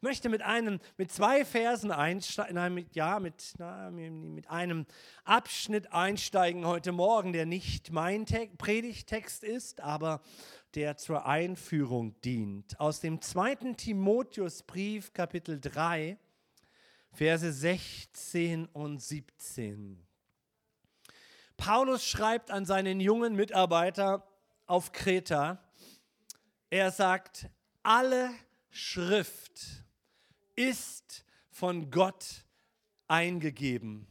möchte mit einem, mit zwei Versen einsteigen, mit, ja, mit, na, mit einem Abschnitt einsteigen heute Morgen, der nicht mein Te Predigtext ist, aber der zur Einführung dient. Aus dem zweiten Timotheusbrief, Kapitel 3, Verse 16 und 17. Paulus schreibt an seinen jungen Mitarbeiter auf Kreta, er sagt, alle Schrift ist von Gott eingegeben.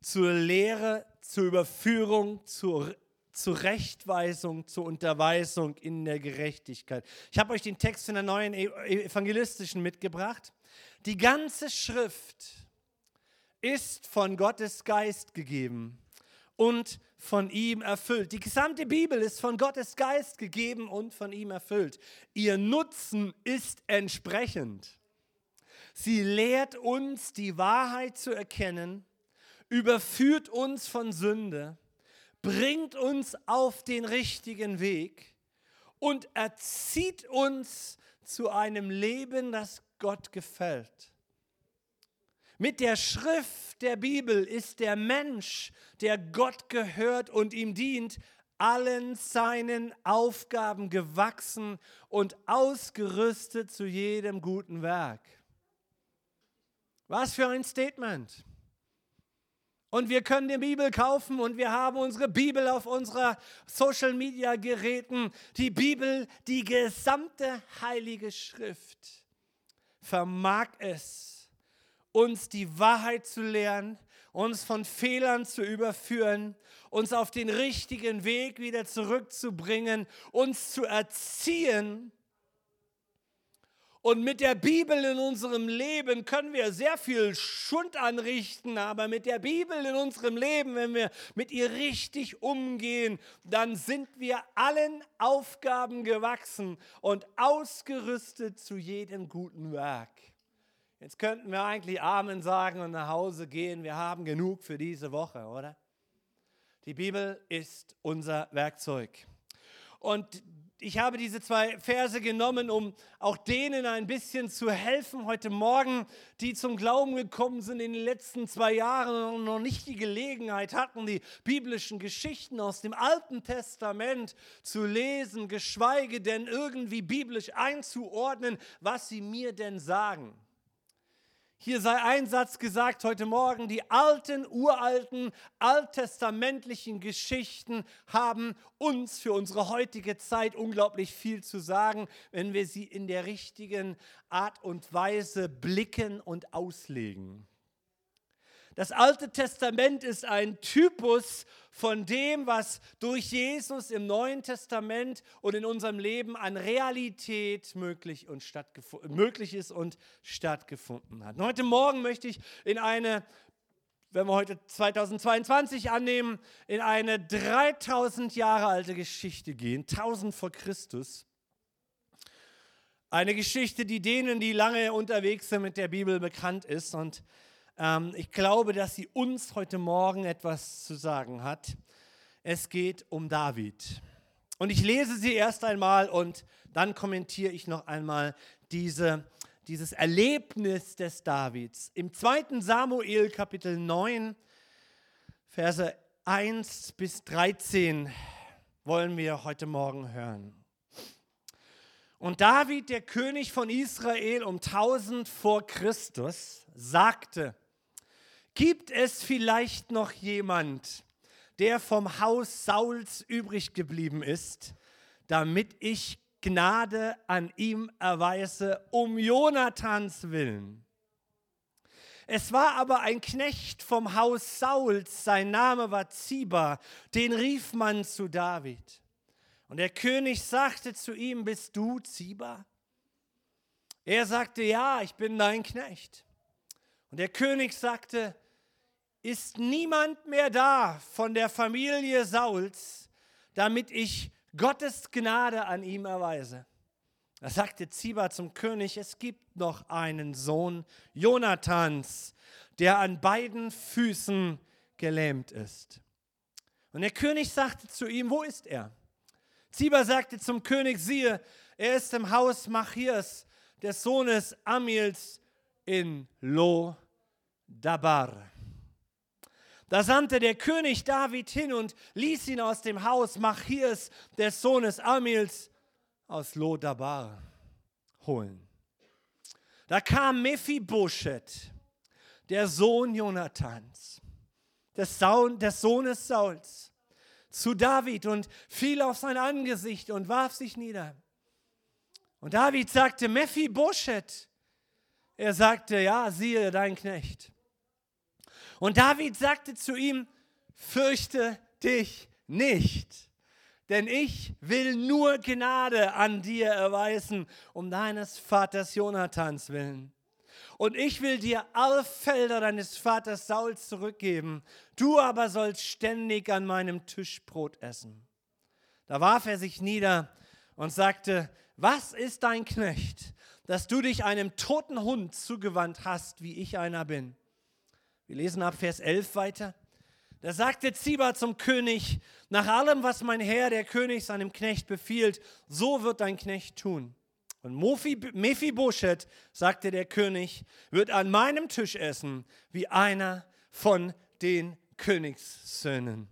Zur Lehre, zur Überführung, zur Zurechtweisung, zur Unterweisung in der Gerechtigkeit. Ich habe euch den Text in der neuen e-, evangelistischen mitgebracht. Die ganze Schrift ist von Gottes Geist gegeben und von ihm erfüllt. Die gesamte Bibel ist von Gottes Geist gegeben und von ihm erfüllt. Ihr Nutzen ist entsprechend. Sie lehrt uns die Wahrheit zu erkennen, überführt uns von Sünde, bringt uns auf den richtigen Weg und erzieht uns zu einem Leben, das Gott gefällt. Mit der Schrift der Bibel ist der Mensch, der Gott gehört und ihm dient, allen seinen Aufgaben gewachsen und ausgerüstet zu jedem guten Werk. Was für ein Statement. Und wir können die Bibel kaufen und wir haben unsere Bibel auf unserer Social Media Geräten. Die Bibel, die gesamte heilige Schrift vermag es uns die Wahrheit zu lehren, uns von Fehlern zu überführen, uns auf den richtigen Weg wieder zurückzubringen, uns zu erziehen. Und mit der Bibel in unserem Leben können wir sehr viel Schund anrichten, aber mit der Bibel in unserem Leben, wenn wir mit ihr richtig umgehen, dann sind wir allen Aufgaben gewachsen und ausgerüstet zu jedem guten Werk. Jetzt könnten wir eigentlich Amen sagen und nach Hause gehen. Wir haben genug für diese Woche, oder? Die Bibel ist unser Werkzeug. Und ich habe diese zwei Verse genommen, um auch denen ein bisschen zu helfen heute Morgen, die zum Glauben gekommen sind in den letzten zwei Jahren und noch nicht die Gelegenheit hatten, die biblischen Geschichten aus dem Alten Testament zu lesen, geschweige denn irgendwie biblisch einzuordnen, was sie mir denn sagen. Hier sei ein Satz gesagt heute Morgen, die alten, uralten, alttestamentlichen Geschichten haben uns für unsere heutige Zeit unglaublich viel zu sagen, wenn wir sie in der richtigen Art und Weise blicken und auslegen. Das Alte Testament ist ein Typus von dem, was durch Jesus im Neuen Testament und in unserem Leben an Realität möglich, und möglich ist und stattgefunden hat. Und heute Morgen möchte ich in eine, wenn wir heute 2022 annehmen, in eine 3000 Jahre alte Geschichte gehen, 1000 vor Christus. Eine Geschichte, die denen, die lange unterwegs sind mit der Bibel, bekannt ist und ähm, ich glaube, dass sie uns heute Morgen etwas zu sagen hat. Es geht um David. Und ich lese sie erst einmal und dann kommentiere ich noch einmal diese, dieses Erlebnis des Davids. Im 2. Samuel Kapitel 9, Verse 1 bis 13 wollen wir heute Morgen hören. Und David, der König von Israel um 1000 vor Christus, sagte, Gibt es vielleicht noch jemand, der vom Haus Sauls übrig geblieben ist, damit ich Gnade an ihm erweise, um Jonathans willen? Es war aber ein Knecht vom Haus Sauls, sein Name war Ziba, den rief man zu David. Und der König sagte zu ihm, bist du Ziba? Er sagte, ja, ich bin dein Knecht. Und der König sagte, ist niemand mehr da von der Familie Sauls, damit ich Gottes Gnade an ihm erweise. Da sagte Ziba zum König, es gibt noch einen Sohn Jonathans, der an beiden Füßen gelähmt ist. Und der König sagte zu ihm, wo ist er? Ziba sagte zum König, siehe, er ist im Haus Machirs, des Sohnes Amils in Lo Dabar. Da sandte der König David hin und ließ ihn aus dem Haus Machirs des Sohnes Amils aus Lo Dabar holen. Da kam Mephibosheth, der Sohn Jonathans, des, Saun, des Sohnes Sauls, zu David und fiel auf sein Angesicht und warf sich nieder. Und David sagte, Mephibosheth. Er sagte, ja, siehe dein Knecht. Und David sagte zu ihm, fürchte dich nicht, denn ich will nur Gnade an dir erweisen, um deines Vaters Jonathans willen. Und ich will dir alle Felder deines Vaters Saul zurückgeben, du aber sollst ständig an meinem Tisch Brot essen. Da warf er sich nieder und sagte, was ist dein Knecht, dass du dich einem toten Hund zugewandt hast, wie ich einer bin? Wir lesen ab Vers 11 weiter. Da sagte Ziba zum König, nach allem, was mein Herr, der König, seinem Knecht befiehlt, so wird dein Knecht tun. Und Mephibosheth, sagte der König, wird an meinem Tisch essen, wie einer von den Königssöhnen.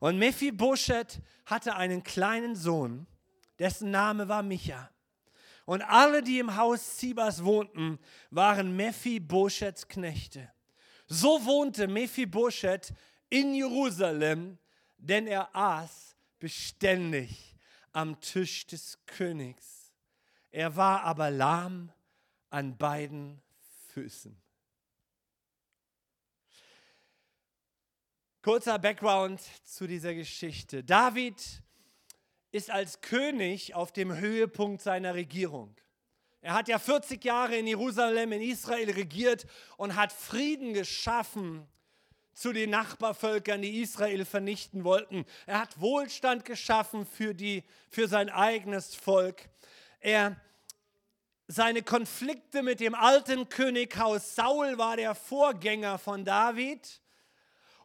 Und Mephibosheth hatte einen kleinen Sohn, dessen Name war Micha. Und alle, die im Haus Zibas wohnten, waren Mephibosheths Knechte. So wohnte Mephibosheth in Jerusalem, denn er aß beständig am Tisch des Königs. Er war aber lahm an beiden Füßen. Kurzer Background zu dieser Geschichte. David ist als König auf dem Höhepunkt seiner Regierung. Er hat ja 40 Jahre in Jerusalem, in Israel regiert und hat Frieden geschaffen zu den Nachbarvölkern, die Israel vernichten wollten. Er hat Wohlstand geschaffen für, die, für sein eigenes Volk. Er, seine Konflikte mit dem alten Könighaus Saul war der Vorgänger von David.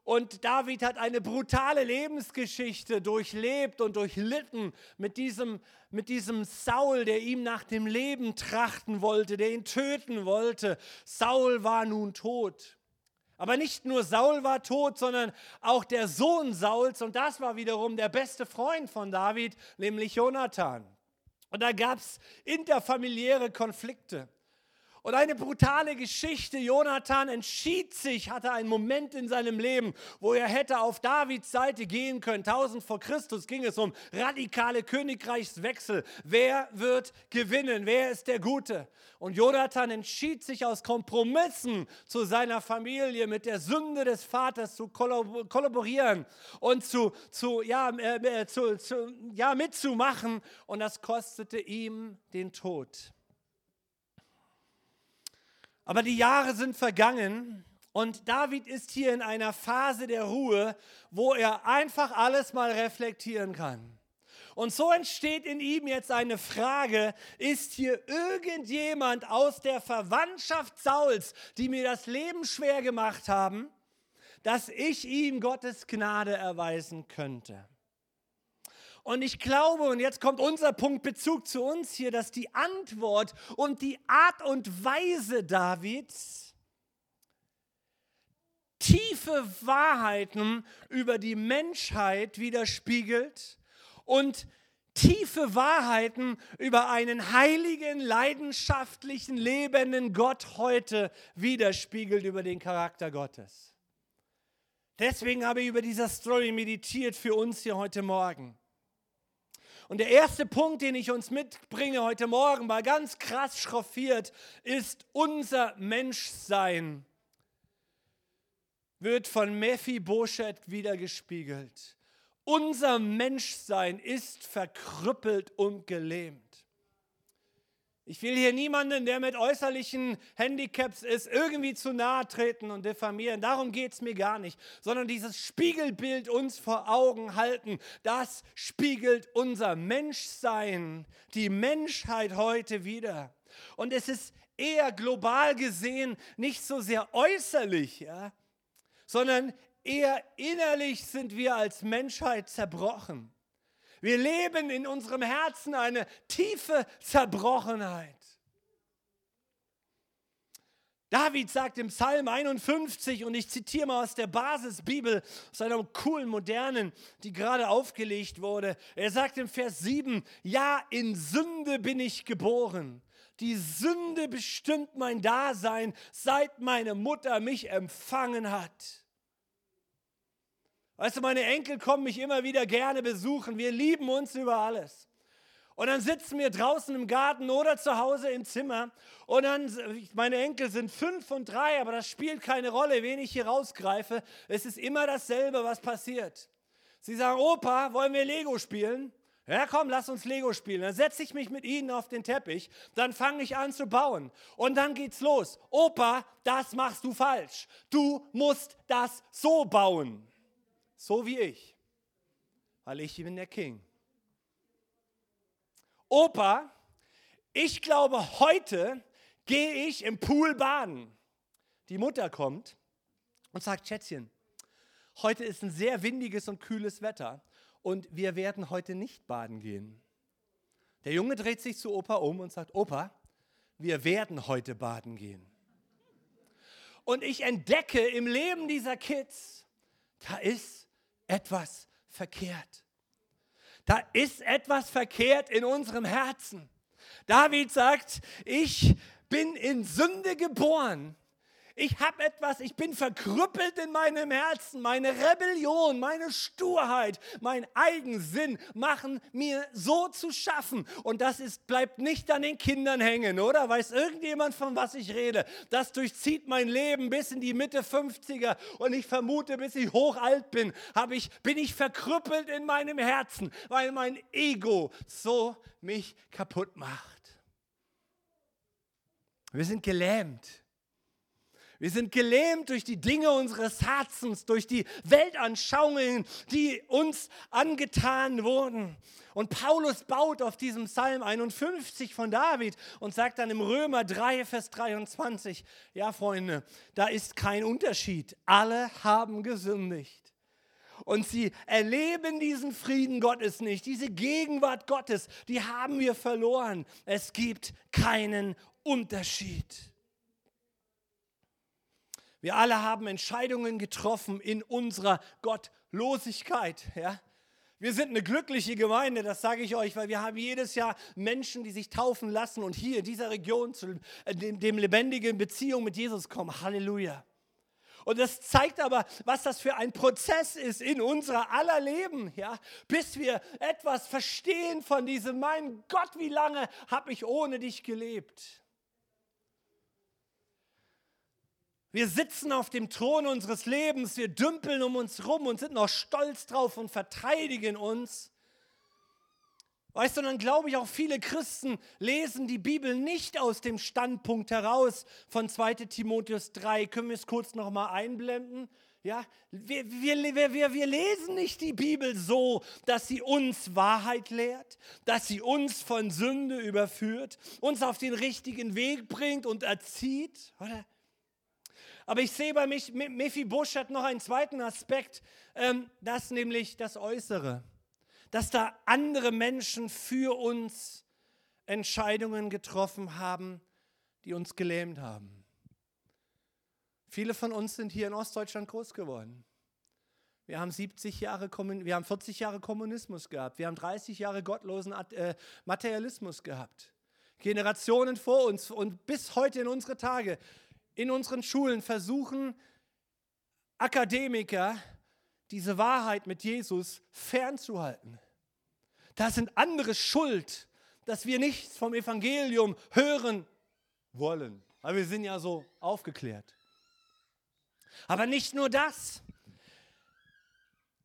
Und David hat eine brutale Lebensgeschichte durchlebt und durchlitten mit diesem, mit diesem Saul, der ihm nach dem Leben trachten wollte, der ihn töten wollte. Saul war nun tot. Aber nicht nur Saul war tot, sondern auch der Sohn Sauls und das war wiederum der beste Freund von David, nämlich Jonathan. Und da gab es interfamiliäre Konflikte. Und eine brutale Geschichte. Jonathan entschied sich, hatte einen Moment in seinem Leben, wo er hätte auf Davids Seite gehen können. 1000 vor Christus ging es um radikale Königreichswechsel. Wer wird gewinnen? Wer ist der Gute? Und Jonathan entschied sich aus Kompromissen zu seiner Familie mit der Sünde des Vaters zu kollaborieren und zu, zu, ja, äh, äh, zu, zu, ja, mitzumachen. Und das kostete ihm den Tod. Aber die Jahre sind vergangen und David ist hier in einer Phase der Ruhe, wo er einfach alles mal reflektieren kann. Und so entsteht in ihm jetzt eine Frage, ist hier irgendjemand aus der Verwandtschaft Sauls, die mir das Leben schwer gemacht haben, dass ich ihm Gottes Gnade erweisen könnte? Und ich glaube, und jetzt kommt unser Punkt Bezug zu uns hier, dass die Antwort und die Art und Weise Davids tiefe Wahrheiten über die Menschheit widerspiegelt und tiefe Wahrheiten über einen heiligen, leidenschaftlichen, lebenden Gott heute widerspiegelt über den Charakter Gottes. Deswegen habe ich über dieser Story meditiert für uns hier heute Morgen. Und der erste Punkt, den ich uns mitbringe heute Morgen, mal ganz krass schroffiert, ist unser Menschsein wird von Mephibosheth wiedergespiegelt. Unser Menschsein ist verkrüppelt und gelähmt. Ich will hier niemanden, der mit äußerlichen Handicaps ist, irgendwie zu nahe treten und diffamieren. Darum geht es mir gar nicht. Sondern dieses Spiegelbild uns vor Augen halten, das spiegelt unser Menschsein, die Menschheit heute wieder. Und es ist eher global gesehen nicht so sehr äußerlich, ja, sondern eher innerlich sind wir als Menschheit zerbrochen. Wir leben in unserem Herzen eine tiefe Zerbrochenheit. David sagt im Psalm 51, und ich zitiere mal aus der Basisbibel, aus einer coolen, modernen, die gerade aufgelegt wurde. Er sagt im Vers 7, ja, in Sünde bin ich geboren. Die Sünde bestimmt mein Dasein, seit meine Mutter mich empfangen hat. Weißt du, meine Enkel kommen mich immer wieder gerne besuchen. Wir lieben uns über alles. Und dann sitzen wir draußen im Garten oder zu Hause im Zimmer. Und dann, meine Enkel sind fünf und drei, aber das spielt keine Rolle, wen ich hier rausgreife. Es ist immer dasselbe, was passiert. Sie sagen, Opa, wollen wir Lego spielen? Ja, komm, lass uns Lego spielen. Dann setze ich mich mit ihnen auf den Teppich, dann fange ich an zu bauen. Und dann geht's los. Opa, das machst du falsch. Du musst das so bauen. So wie ich. Weil ich bin der King. Opa, ich glaube, heute gehe ich im Pool baden. Die Mutter kommt und sagt, Schätzchen, heute ist ein sehr windiges und kühles Wetter und wir werden heute nicht baden gehen. Der Junge dreht sich zu Opa um und sagt, Opa, wir werden heute baden gehen. Und ich entdecke im Leben dieser Kids, da ist etwas verkehrt. Da ist etwas verkehrt in unserem Herzen. David sagt, ich bin in Sünde geboren ich habe etwas, ich bin verkrüppelt in meinem Herzen. Meine Rebellion, meine Sturheit, mein Eigensinn machen mir so zu schaffen. Und das ist, bleibt nicht an den Kindern hängen, oder? Weiß irgendjemand, von was ich rede? Das durchzieht mein Leben bis in die Mitte 50er. Und ich vermute, bis ich hochalt bin, ich, bin ich verkrüppelt in meinem Herzen, weil mein Ego so mich kaputt macht. Wir sind gelähmt. Wir sind gelähmt durch die Dinge unseres Herzens, durch die Weltanschauungen, die uns angetan wurden. Und Paulus baut auf diesem Psalm 51 von David und sagt dann im Römer 3, Vers 23, ja Freunde, da ist kein Unterschied. Alle haben gesündigt. Und sie erleben diesen Frieden Gottes nicht, diese Gegenwart Gottes, die haben wir verloren. Es gibt keinen Unterschied. Wir alle haben Entscheidungen getroffen in unserer Gottlosigkeit. Ja? Wir sind eine glückliche Gemeinde, das sage ich euch, weil wir haben jedes Jahr Menschen, die sich taufen lassen und hier in dieser Region zu äh, dem, dem lebendigen Beziehung mit Jesus kommen. Halleluja. Und das zeigt aber, was das für ein Prozess ist in unserer aller Leben, ja, bis wir etwas verstehen von diesem, mein Gott, wie lange habe ich ohne dich gelebt? Wir sitzen auf dem Thron unseres Lebens, wir dümpeln um uns rum und sind noch stolz drauf und verteidigen uns. Weißt du, dann glaube ich auch viele Christen lesen die Bibel nicht aus dem Standpunkt heraus von 2 Timotheus 3. Können wir es kurz nochmal einblenden? Ja, wir, wir, wir, wir lesen nicht die Bibel so, dass sie uns Wahrheit lehrt, dass sie uns von Sünde überführt, uns auf den richtigen Weg bringt und erzieht. Oder? Aber ich sehe bei mich, Mephibosheth noch einen zweiten Aspekt, ähm, das nämlich das Äußere. Dass da andere Menschen für uns Entscheidungen getroffen haben, die uns gelähmt haben. Viele von uns sind hier in Ostdeutschland groß geworden. Wir haben 70 Jahre, wir haben 40 Jahre Kommunismus gehabt. Wir haben 30 Jahre gottlosen äh, Materialismus gehabt. Generationen vor uns und bis heute in unsere Tage in unseren Schulen versuchen Akademiker diese Wahrheit mit Jesus fernzuhalten. Da sind andere schuld, dass wir nichts vom Evangelium hören wollen. Aber wir sind ja so aufgeklärt. Aber nicht nur das,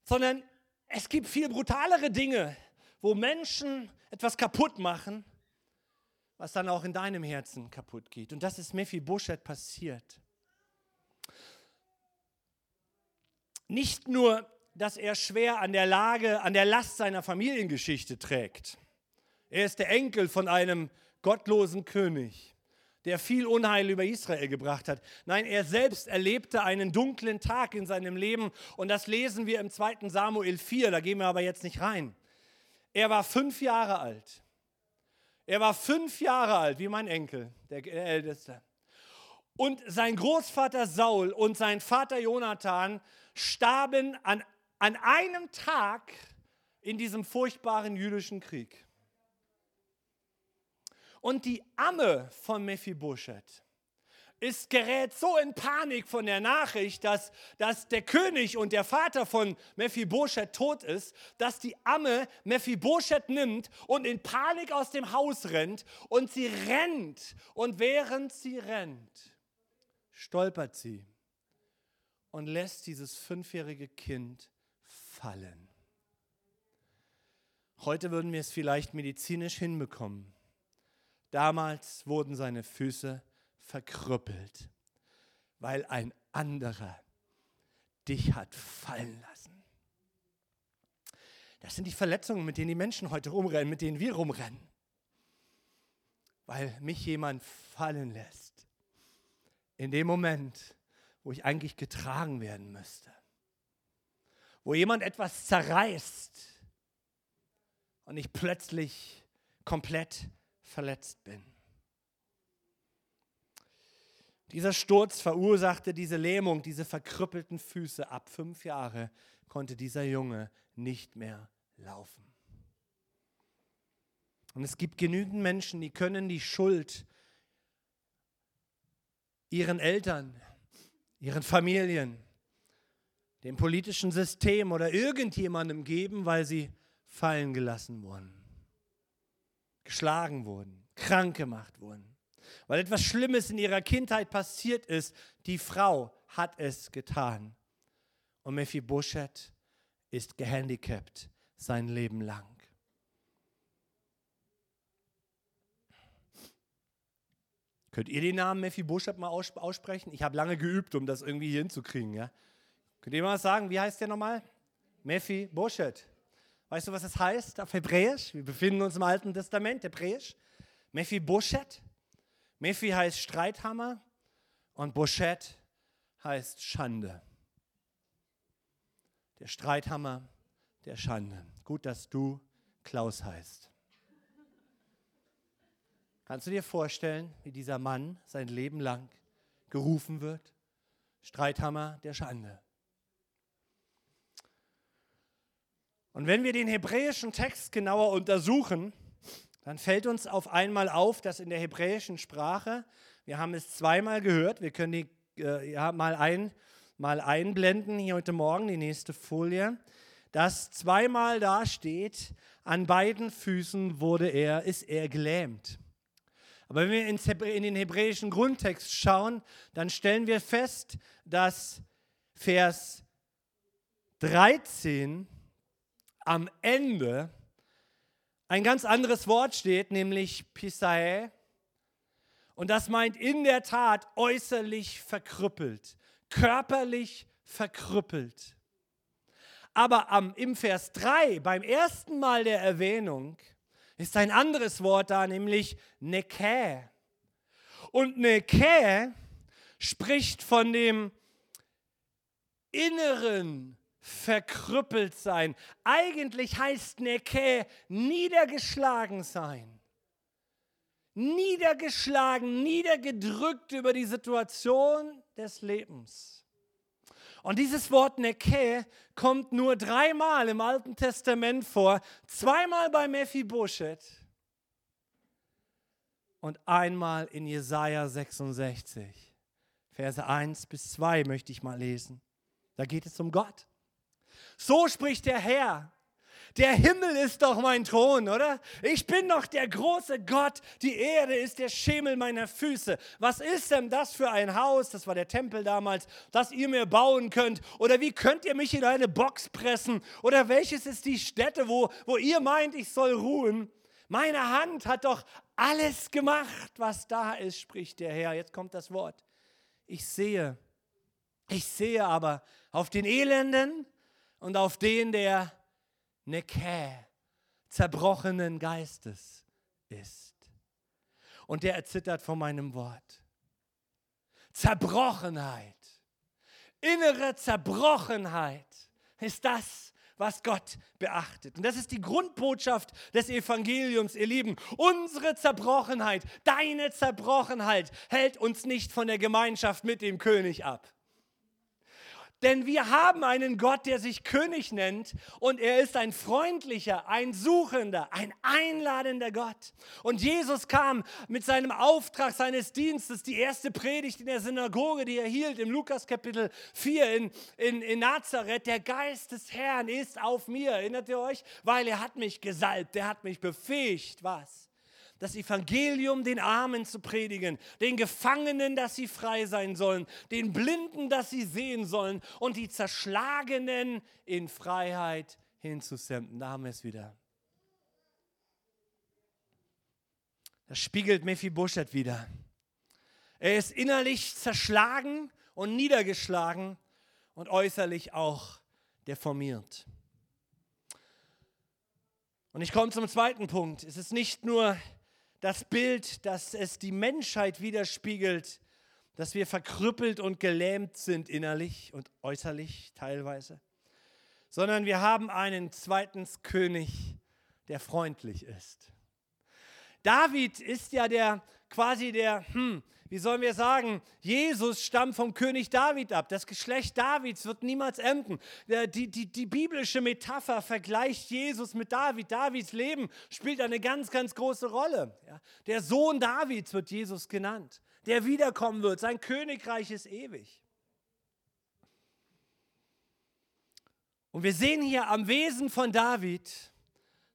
sondern es gibt viel brutalere Dinge, wo Menschen etwas kaputt machen was dann auch in deinem Herzen kaputt geht. Und das ist Mephibosheth passiert. Nicht nur, dass er schwer an der Lage, an der Last seiner Familiengeschichte trägt. Er ist der Enkel von einem gottlosen König, der viel Unheil über Israel gebracht hat. Nein, er selbst erlebte einen dunklen Tag in seinem Leben und das lesen wir im 2. Samuel 4, da gehen wir aber jetzt nicht rein. Er war fünf Jahre alt. Er war fünf Jahre alt, wie mein Enkel, der Älteste. und sein Großvater Saul und sein Vater Jonathan starben an, an einem Tag in diesem furchtbaren jüdischen Krieg. Und die Amme von Mephibosheth ist, gerät so in Panik von der Nachricht, dass, dass der König und der Vater von Mephibosheth tot ist, dass die Amme Mephibosheth nimmt und in Panik aus dem Haus rennt und sie rennt. Und während sie rennt, stolpert sie und lässt dieses fünfjährige Kind fallen. Heute würden wir es vielleicht medizinisch hinbekommen. Damals wurden seine Füße verkrüppelt, weil ein anderer dich hat fallen lassen. Das sind die Verletzungen, mit denen die Menschen heute rumrennen, mit denen wir rumrennen. Weil mich jemand fallen lässt. In dem Moment, wo ich eigentlich getragen werden müsste. Wo jemand etwas zerreißt und ich plötzlich komplett verletzt bin. Dieser Sturz verursachte diese Lähmung, diese verkrüppelten Füße. Ab fünf Jahre konnte dieser Junge nicht mehr laufen. Und es gibt genügend Menschen, die können die Schuld ihren Eltern, ihren Familien, dem politischen System oder irgendjemandem geben, weil sie fallen gelassen wurden, geschlagen wurden, krank gemacht wurden weil etwas Schlimmes in ihrer Kindheit passiert ist. Die Frau hat es getan. Und Mephibosheth ist gehandicapt sein Leben lang. Könnt ihr den Namen Mephibosheth mal aussprechen? Ich habe lange geübt, um das irgendwie hinzukriegen. Ja? Könnt ihr mal sagen, wie heißt der nochmal? Mephibosheth. Weißt du, was das heißt auf Hebräisch? Wir befinden uns im Alten Testament, Hebräisch. Mephibosheth Mephi heißt Streithammer und Boschet heißt Schande. Der Streithammer der Schande. Gut, dass du Klaus heißt. Kannst du dir vorstellen, wie dieser Mann sein Leben lang gerufen wird? Streithammer der Schande. Und wenn wir den hebräischen Text genauer untersuchen, dann fällt uns auf einmal auf, dass in der hebräischen Sprache, wir haben es zweimal gehört, wir können die äh, ja, mal, ein, mal einblenden hier heute Morgen, die nächste Folie, dass zweimal da steht, an beiden Füßen wurde er, ist er gelähmt. Aber wenn wir in den hebräischen Grundtext schauen, dann stellen wir fest, dass Vers 13 am Ende ein ganz anderes Wort steht, nämlich Pisae. Und das meint in der Tat äußerlich verkrüppelt, körperlich verkrüppelt. Aber am, im Vers 3, beim ersten Mal der Erwähnung, ist ein anderes Wort da, nämlich Nekä. Und Nekä spricht von dem inneren verkrüppelt sein. Eigentlich heißt Neke niedergeschlagen sein. Niedergeschlagen, niedergedrückt über die Situation des Lebens. Und dieses Wort Neke kommt nur dreimal im Alten Testament vor. Zweimal bei Mephibosheth und einmal in Jesaja 66. Verse 1 bis 2 möchte ich mal lesen. Da geht es um Gott. So spricht der Herr. Der Himmel ist doch mein Thron, oder? Ich bin doch der große Gott. Die Erde ist der Schemel meiner Füße. Was ist denn das für ein Haus? Das war der Tempel damals, das ihr mir bauen könnt. Oder wie könnt ihr mich in eine Box pressen? Oder welches ist die Stätte, wo, wo ihr meint, ich soll ruhen? Meine Hand hat doch alles gemacht, was da ist, spricht der Herr. Jetzt kommt das Wort. Ich sehe, ich sehe aber auf den Elenden und auf den, der Nekä, zerbrochenen Geistes ist. Und der erzittert vor meinem Wort. Zerbrochenheit, innere Zerbrochenheit ist das, was Gott beachtet. Und das ist die Grundbotschaft des Evangeliums, ihr Lieben. Unsere Zerbrochenheit, deine Zerbrochenheit hält uns nicht von der Gemeinschaft mit dem König ab. Denn wir haben einen Gott, der sich König nennt und er ist ein freundlicher, ein suchender, ein einladender Gott. Und Jesus kam mit seinem Auftrag seines Dienstes, die erste Predigt in der Synagoge, die er hielt im Lukas Kapitel 4 in, in, in Nazareth. Der Geist des Herrn ist auf mir, erinnert ihr euch? Weil er hat mich gesalbt, er hat mich befähigt. Was? Das Evangelium den Armen zu predigen, den Gefangenen, dass sie frei sein sollen, den Blinden, dass sie sehen sollen und die Zerschlagenen in Freiheit hinzusenden. Da haben wir es wieder. Das spiegelt Mephibosheth wieder. Er ist innerlich zerschlagen und niedergeschlagen und äußerlich auch deformiert. Und ich komme zum zweiten Punkt. Es ist nicht nur das Bild, dass es die Menschheit widerspiegelt, dass wir verkrüppelt und gelähmt sind innerlich und äußerlich teilweise, sondern wir haben einen zweiten König, der freundlich ist. David ist ja der quasi der, hm, wie sollen wir sagen, Jesus stammt vom König David ab. Das Geschlecht Davids wird niemals enden. Die, die, die biblische Metapher vergleicht Jesus mit David. Davids Leben spielt eine ganz, ganz große Rolle. Der Sohn Davids wird Jesus genannt, der wiederkommen wird. Sein Königreich ist ewig. Und wir sehen hier am Wesen von David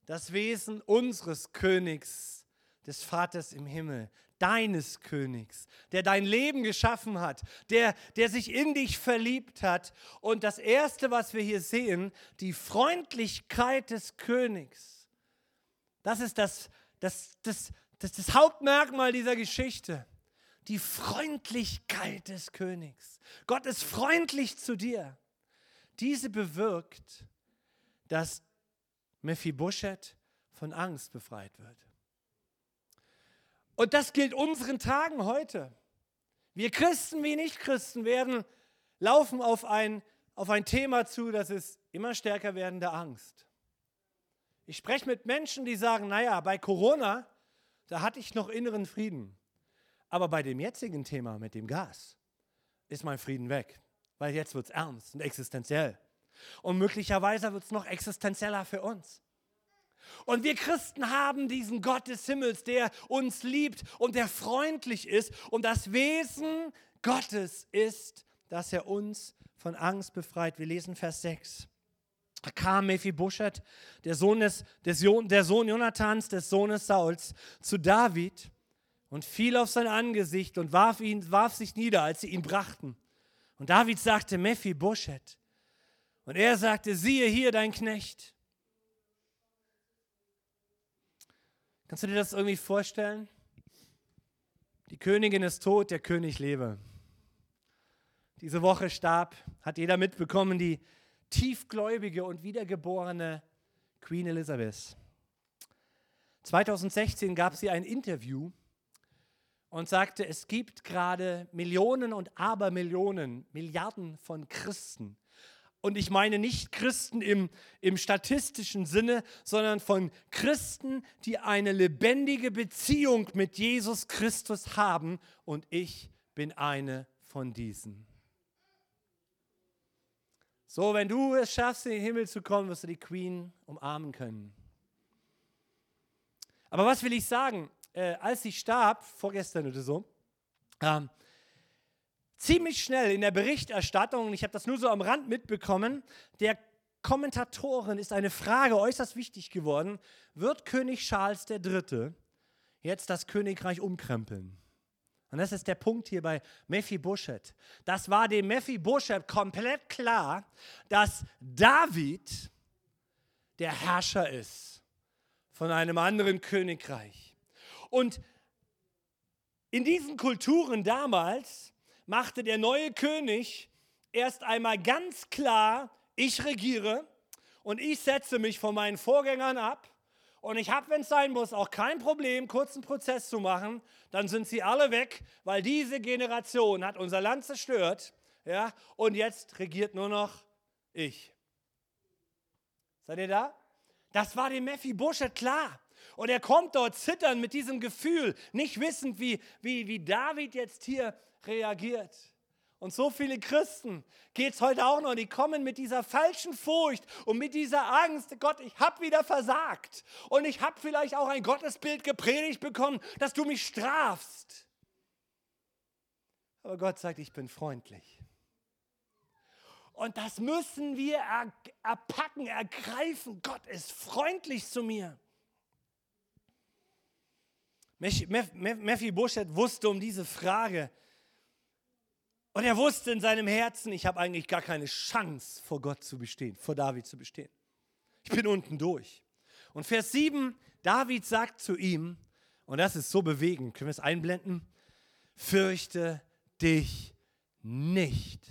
das Wesen unseres Königs, des Vaters im Himmel, deines Königs, der dein Leben geschaffen hat, der, der sich in dich verliebt hat. Und das Erste, was wir hier sehen, die Freundlichkeit des Königs. Das ist das, das, das, das, das Hauptmerkmal dieser Geschichte. Die Freundlichkeit des Königs. Gott ist freundlich zu dir. Diese bewirkt, dass Mephibosheth von Angst befreit wird. Und das gilt unseren Tagen heute. Wir Christen wie Nicht-Christen werden laufen auf ein, auf ein Thema zu, das ist immer stärker werdende Angst. Ich spreche mit Menschen, die sagen, naja, bei Corona, da hatte ich noch inneren Frieden. Aber bei dem jetzigen Thema mit dem Gas ist mein Frieden weg, weil jetzt wird es ernst und existenziell. Und möglicherweise wird es noch existenzieller für uns. Und wir Christen haben diesen Gott des Himmels, der uns liebt und der freundlich ist. Und das Wesen Gottes ist, dass er uns von Angst befreit. Wir lesen Vers 6. Da kam Mephibosheth, der Sohn, des, des, der Sohn Jonathans, des Sohnes Sauls, zu David und fiel auf sein Angesicht und warf, ihn, warf sich nieder, als sie ihn brachten. Und David sagte, Mephibosheth. Und er sagte, siehe hier dein Knecht. Kannst du dir das irgendwie vorstellen? Die Königin ist tot, der König lebe. Diese Woche starb, hat jeder mitbekommen, die tiefgläubige und wiedergeborene Queen Elizabeth. 2016 gab sie ein Interview und sagte, es gibt gerade Millionen und Abermillionen, Milliarden von Christen, und ich meine nicht Christen im, im statistischen Sinne, sondern von Christen, die eine lebendige Beziehung mit Jesus Christus haben. Und ich bin eine von diesen. So, wenn du es schaffst, in den Himmel zu kommen, wirst du die Queen umarmen können. Aber was will ich sagen? Äh, als sie starb, vorgestern oder so, ähm, ziemlich schnell in der Berichterstattung, ich habe das nur so am Rand mitbekommen, der Kommentatorin ist eine Frage äußerst wichtig geworden. Wird König Charles III. jetzt das Königreich umkrempeln? Und das ist der Punkt hier bei Mephibosheth. Das war dem Mephibosheth komplett klar, dass David der Herrscher ist von einem anderen Königreich. Und in diesen Kulturen damals machte der neue König erst einmal ganz klar, ich regiere und ich setze mich von meinen Vorgängern ab. Und ich habe, wenn es sein muss, auch kein Problem, kurzen Prozess zu machen. Dann sind sie alle weg, weil diese Generation hat unser Land zerstört. Ja, und jetzt regiert nur noch ich. Seid ihr da? Das war dem Mephibosheth klar. Und er kommt dort zittern mit diesem Gefühl, nicht wissend, wie, wie, wie David jetzt hier reagiert. Und so viele Christen geht es heute auch noch, die kommen mit dieser falschen Furcht und mit dieser Angst, Gott, ich habe wieder versagt und ich habe vielleicht auch ein Gottesbild gepredigt bekommen, dass du mich strafst. Aber Gott sagt, ich bin freundlich. Und das müssen wir erpacken, ergreifen. Gott ist freundlich zu mir. Mephibosheth wusste um diese Frage. Und er wusste in seinem Herzen, ich habe eigentlich gar keine Chance, vor Gott zu bestehen, vor David zu bestehen. Ich bin unten durch. Und Vers 7, David sagt zu ihm, und das ist so bewegend, können wir es einblenden? Fürchte dich nicht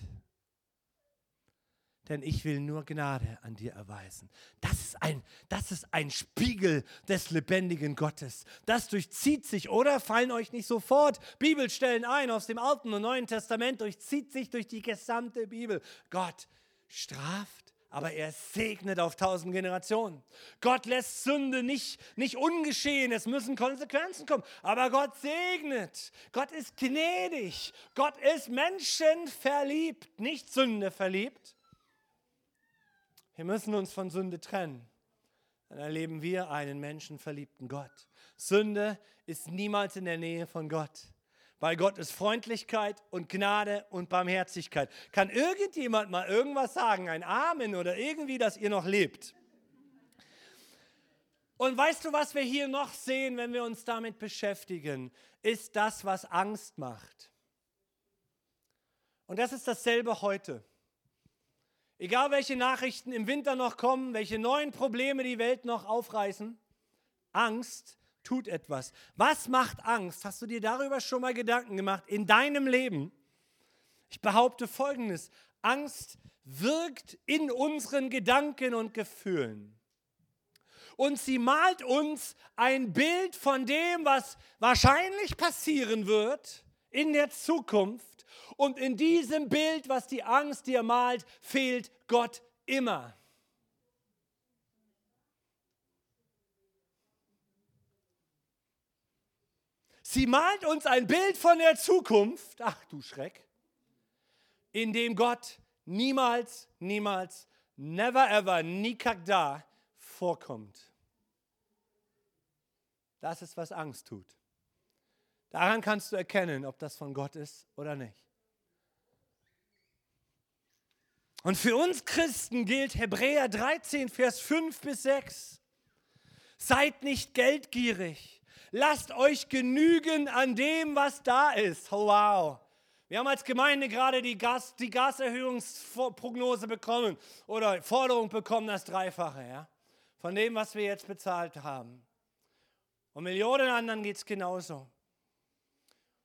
denn ich will nur Gnade an dir erweisen. Das ist ein, das ist ein Spiegel des lebendigen Gottes. Das durchzieht sich, oder? Fallen euch nicht sofort Bibelstellen ein aus dem Alten und Neuen Testament, durchzieht sich durch die gesamte Bibel. Gott straft, aber er segnet auf tausend Generationen. Gott lässt Sünde nicht, nicht ungeschehen, es müssen Konsequenzen kommen, aber Gott segnet. Gott ist gnädig. Gott ist menschenverliebt, nicht Sünde verliebt. Wir müssen uns von Sünde trennen. Dann erleben wir einen menschenverliebten Gott. Sünde ist niemals in der Nähe von Gott. Weil Gott ist Freundlichkeit und Gnade und Barmherzigkeit. Kann irgendjemand mal irgendwas sagen, ein Amen oder irgendwie, dass ihr noch lebt? Und weißt du, was wir hier noch sehen, wenn wir uns damit beschäftigen, ist das, was Angst macht. Und das ist dasselbe heute. Egal welche Nachrichten im Winter noch kommen, welche neuen Probleme die Welt noch aufreißen, Angst tut etwas. Was macht Angst? Hast du dir darüber schon mal Gedanken gemacht in deinem Leben? Ich behaupte Folgendes. Angst wirkt in unseren Gedanken und Gefühlen. Und sie malt uns ein Bild von dem, was wahrscheinlich passieren wird in der Zukunft und in diesem Bild, was die Angst dir malt, fehlt Gott immer. Sie malt uns ein Bild von der Zukunft, ach du Schreck, in dem Gott niemals, niemals, never ever, nikakda vorkommt. Das ist, was Angst tut. Daran kannst du erkennen, ob das von Gott ist oder nicht. Und für uns Christen gilt Hebräer 13, Vers 5 bis 6. Seid nicht geldgierig. Lasst euch genügen an dem, was da ist. Oh, wow. Wir haben als Gemeinde gerade die, Gas, die Gaserhöhungsprognose bekommen oder Forderung bekommen, das Dreifache ja, von dem, was wir jetzt bezahlt haben. Und Millionen anderen geht es genauso.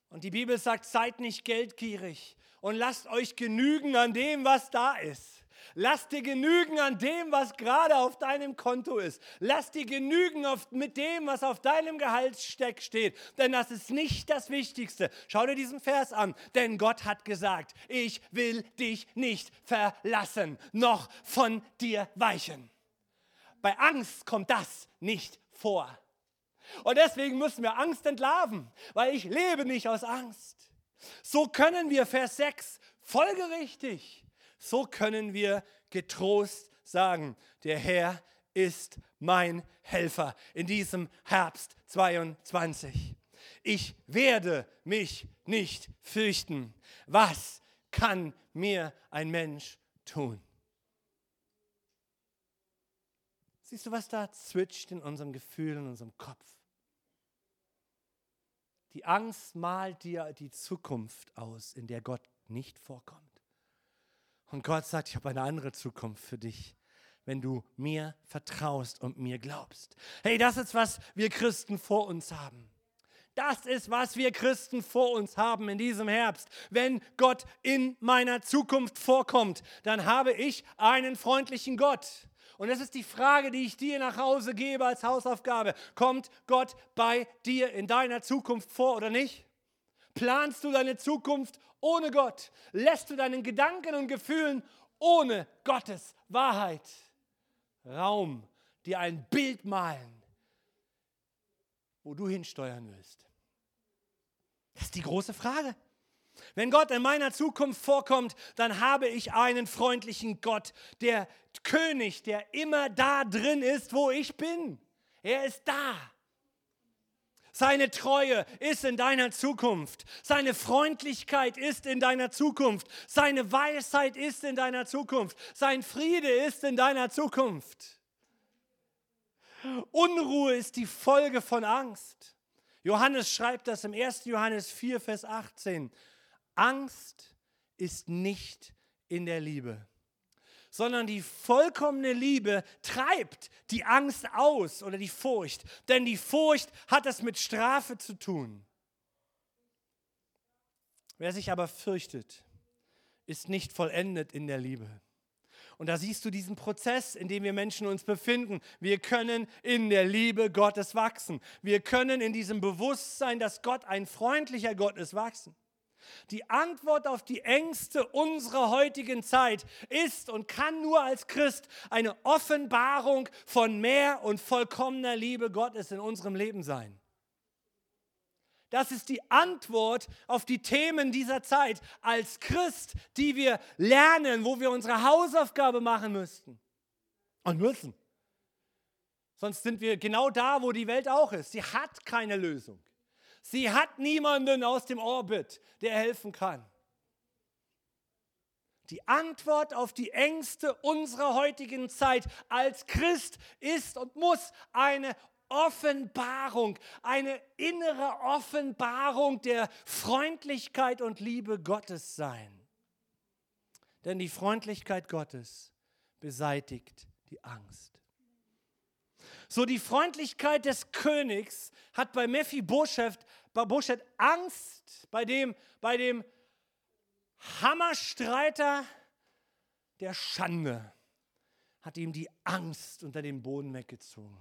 Und die Bibel sagt, seid nicht geldgierig, und lasst euch genügen an dem, was da ist. Lass dir genügen an dem, was gerade auf deinem Konto ist. Lass dir genügen auf, mit dem, was auf deinem Gehaltssteck steht. Denn das ist nicht das Wichtigste. Schau dir diesen Vers an. Denn Gott hat gesagt, ich will dich nicht verlassen, noch von dir weichen. Bei Angst kommt das nicht vor. Und deswegen müssen wir Angst entlarven, weil ich lebe nicht aus Angst. So können wir, Vers 6, folgerichtig, so können wir getrost sagen, der Herr ist mein Helfer in diesem Herbst 22. Ich werde mich nicht fürchten. Was kann mir ein Mensch tun? Siehst du, was da zwitscht in unserem Gefühl, in unserem Kopf? Die Angst malt dir die Zukunft aus, in der Gott nicht vorkommt. Und Gott sagt, ich habe eine andere Zukunft für dich, wenn du mir vertraust und mir glaubst. Hey, das ist, was wir Christen vor uns haben. Das ist, was wir Christen vor uns haben in diesem Herbst. Wenn Gott in meiner Zukunft vorkommt, dann habe ich einen freundlichen Gott. Und das ist die Frage, die ich dir nach Hause gebe als Hausaufgabe. Kommt Gott bei dir in deiner Zukunft vor oder nicht? Planst du deine Zukunft ohne Gott? Lässt du deinen Gedanken und Gefühlen ohne Gottes Wahrheit Raum dir ein Bild malen, wo du hinsteuern willst? Das ist die große Frage. Wenn Gott in meiner Zukunft vorkommt, dann habe ich einen freundlichen Gott, der König, der immer da drin ist, wo ich bin. Er ist da. Seine Treue ist in deiner Zukunft. Seine Freundlichkeit ist in deiner Zukunft. Seine Weisheit ist in deiner Zukunft. Sein Friede ist in deiner Zukunft. Unruhe ist die Folge von Angst. Johannes schreibt das im 1. Johannes 4, Vers 18. Angst ist nicht in der Liebe sondern die vollkommene Liebe treibt die Angst aus oder die Furcht. Denn die Furcht hat es mit Strafe zu tun. Wer sich aber fürchtet, ist nicht vollendet in der Liebe. Und da siehst du diesen Prozess, in dem wir Menschen uns befinden. Wir können in der Liebe Gottes wachsen. Wir können in diesem Bewusstsein, dass Gott ein freundlicher Gott ist, wachsen. Die Antwort auf die Ängste unserer heutigen Zeit ist und kann nur als Christ eine Offenbarung von mehr und vollkommener Liebe Gottes in unserem Leben sein. Das ist die Antwort auf die Themen dieser Zeit als Christ, die wir lernen, wo wir unsere Hausaufgabe machen müssten und müssen. Sonst sind wir genau da, wo die Welt auch ist. Sie hat keine Lösung. Sie hat niemanden aus dem Orbit, der helfen kann. Die Antwort auf die Ängste unserer heutigen Zeit als Christ ist und muss eine Offenbarung, eine innere Offenbarung der Freundlichkeit und Liebe Gottes sein. Denn die Freundlichkeit Gottes beseitigt die Angst. So die Freundlichkeit des Königs hat bei Mephibosheth Boschet Angst bei dem, bei dem Hammerstreiter der Schande, hat ihm die Angst unter dem Boden weggezogen.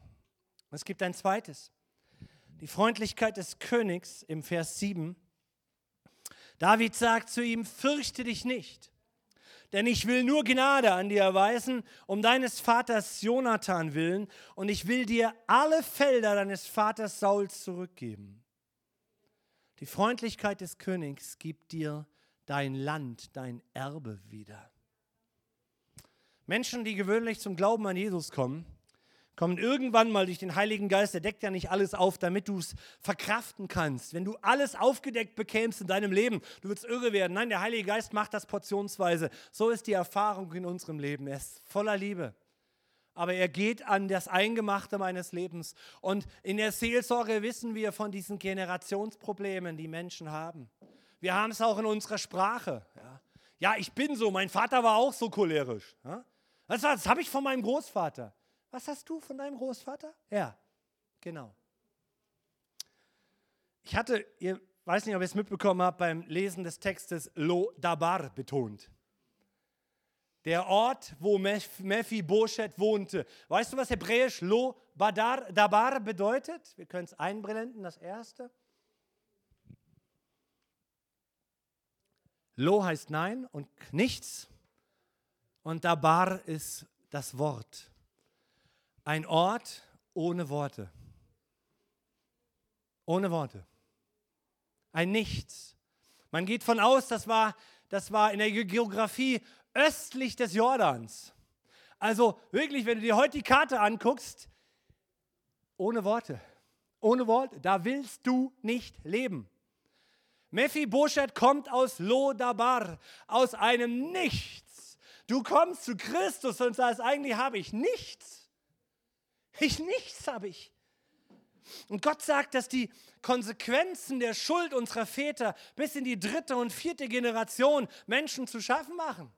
Und es gibt ein zweites. Die Freundlichkeit des Königs im Vers 7. David sagt zu ihm, fürchte dich nicht, denn ich will nur Gnade an dir erweisen, um deines Vaters Jonathan willen, und ich will dir alle Felder deines Vaters Saul zurückgeben. Die Freundlichkeit des Königs gibt dir dein Land, dein Erbe wieder. Menschen, die gewöhnlich zum Glauben an Jesus kommen, kommen irgendwann mal durch den Heiligen Geist, der deckt ja nicht alles auf, damit du es verkraften kannst. Wenn du alles aufgedeckt bekämst in deinem Leben, du würdest irre werden. Nein, der Heilige Geist macht das portionsweise. So ist die Erfahrung in unserem Leben. Er ist voller Liebe aber er geht an das Eingemachte meines Lebens. Und in der Seelsorge wissen wir von diesen Generationsproblemen, die Menschen haben. Wir haben es auch in unserer Sprache. Ja, ja ich bin so, mein Vater war auch so cholerisch. Ja? Das, das habe ich von meinem Großvater. Was hast du von deinem Großvater? Ja, genau. Ich hatte, ihr weiß nicht, ob ihr es mitbekommen habt, beim Lesen des Textes Lo Dabar betont der Ort, wo Mephibosheth wohnte. Weißt du, was hebräisch Lo Badar, Dabar bedeutet? Wir können es einblenden, das erste. Lo heißt Nein und nichts. Und Dabar ist das Wort. Ein Ort ohne Worte. Ohne Worte. Ein Nichts. Man geht von aus, das war, das war in der Geografie östlich des Jordans. Also wirklich, wenn du dir heute die Karte anguckst, ohne Worte, ohne Worte, da willst du nicht leben. Mephibosheth kommt aus Lodabar, aus einem Nichts. Du kommst zu Christus und sagst, eigentlich habe ich nichts. Ich nichts habe ich. Und Gott sagt, dass die Konsequenzen der Schuld unserer Väter bis in die dritte und vierte Generation Menschen zu schaffen machen.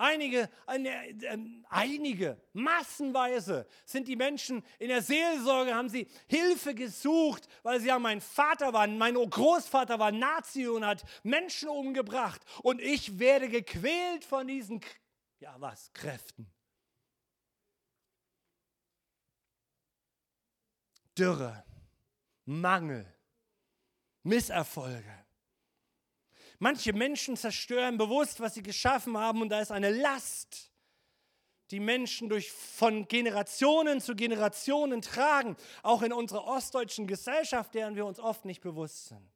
Einige, äh, einige, massenweise sind die Menschen in der Seelsorge, haben sie Hilfe gesucht, weil sie ja mein Vater war, mein Großvater war Nazi und hat Menschen umgebracht. Und ich werde gequält von diesen, ja was, Kräften. Dürre, Mangel, Misserfolge. Manche Menschen zerstören bewusst, was sie geschaffen haben und da ist eine Last, die Menschen durch, von Generationen zu Generationen tragen, auch in unserer ostdeutschen Gesellschaft, deren wir uns oft nicht bewusst sind.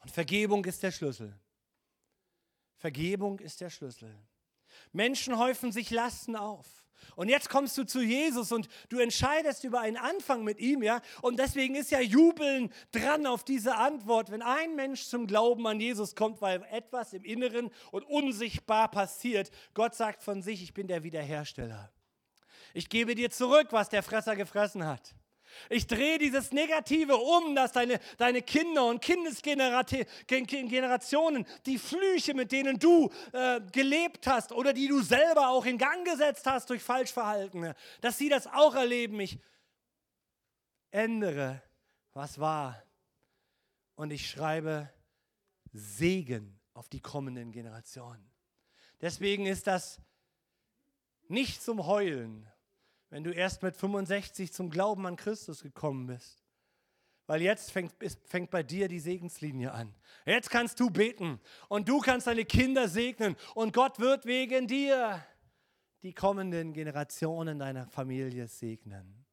Und Vergebung ist der Schlüssel. Vergebung ist der Schlüssel. Menschen häufen sich Lasten auf. Und jetzt kommst du zu Jesus und du entscheidest über einen Anfang mit ihm, ja? Und deswegen ist ja Jubeln dran auf diese Antwort, wenn ein Mensch zum Glauben an Jesus kommt, weil etwas im Inneren und unsichtbar passiert. Gott sagt von sich, ich bin der Wiederhersteller. Ich gebe dir zurück, was der Fresser gefressen hat. Ich drehe dieses Negative um, dass deine, deine Kinder und Kindesgenerationen die Flüche, mit denen du äh, gelebt hast oder die du selber auch in Gang gesetzt hast durch Falschverhalten, dass sie das auch erleben. Ich ändere, was war. Und ich schreibe Segen auf die kommenden Generationen. Deswegen ist das nicht zum Heulen, wenn du erst mit 65 zum Glauben an Christus gekommen bist. Weil jetzt fängt, fängt bei dir die Segenslinie an. Jetzt kannst du beten und du kannst deine Kinder segnen und Gott wird wegen dir die kommenden Generationen deiner Familie segnen.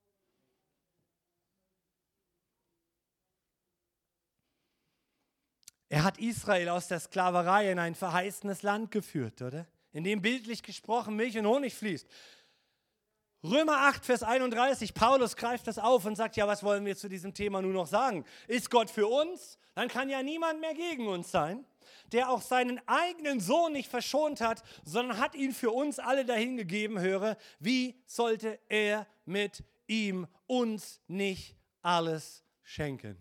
Er hat Israel aus der Sklaverei in ein verheißenes Land geführt, oder? In dem bildlich gesprochen Milch und Honig fließt. Römer 8, Vers 31, Paulus greift das auf und sagt, ja, was wollen wir zu diesem Thema nur noch sagen? Ist Gott für uns? Dann kann ja niemand mehr gegen uns sein, der auch seinen eigenen Sohn nicht verschont hat, sondern hat ihn für uns alle dahingegeben, höre, wie sollte er mit ihm uns nicht alles schenken?